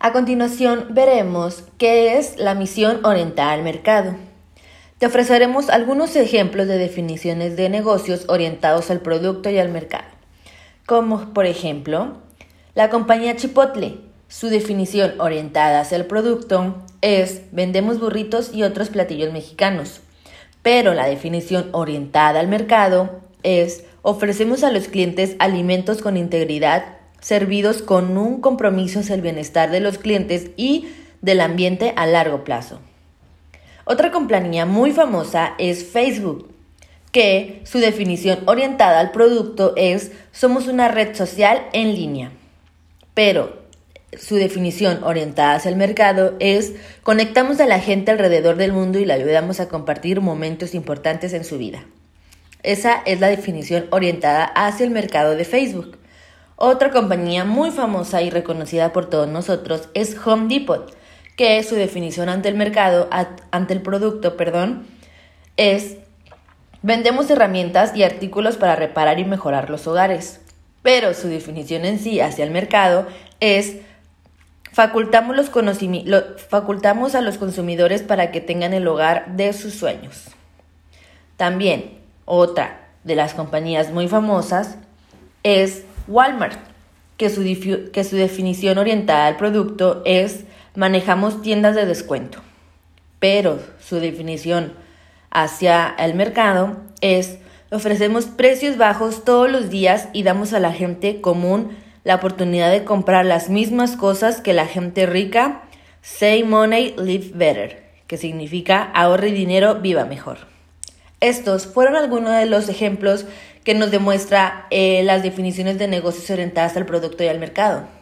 A continuación veremos qué es la misión orientada al mercado. Te ofreceremos algunos ejemplos de definiciones de negocios orientados al producto y al mercado, como por ejemplo, la compañía Chipotle. Su definición orientada hacia el producto es vendemos burritos y otros platillos mexicanos, pero la definición orientada al mercado es ofrecemos a los clientes alimentos con integridad servidos con un compromiso hacia el bienestar de los clientes y del ambiente a largo plazo. Otra compañía muy famosa es Facebook, que su definición orientada al producto es somos una red social en línea. Pero su definición orientada hacia el mercado es conectamos a la gente alrededor del mundo y la ayudamos a compartir momentos importantes en su vida. Esa es la definición orientada hacia el mercado de Facebook. Otra compañía muy famosa y reconocida por todos nosotros es Home Depot, que su definición ante el mercado, ante el producto, perdón, es vendemos herramientas y artículos para reparar y mejorar los hogares. Pero su definición en sí hacia el mercado es facultamos, los facultamos a los consumidores para que tengan el hogar de sus sueños. También otra de las compañías muy famosas es Walmart, que su, que su definición orientada al producto es manejamos tiendas de descuento, pero su definición hacia el mercado es ofrecemos precios bajos todos los días y damos a la gente común la oportunidad de comprar las mismas cosas que la gente rica. Save money, live better, que significa ahorre dinero, viva mejor. Estos fueron algunos de los ejemplos que nos demuestra eh, las definiciones de negocios orientadas al producto y al mercado.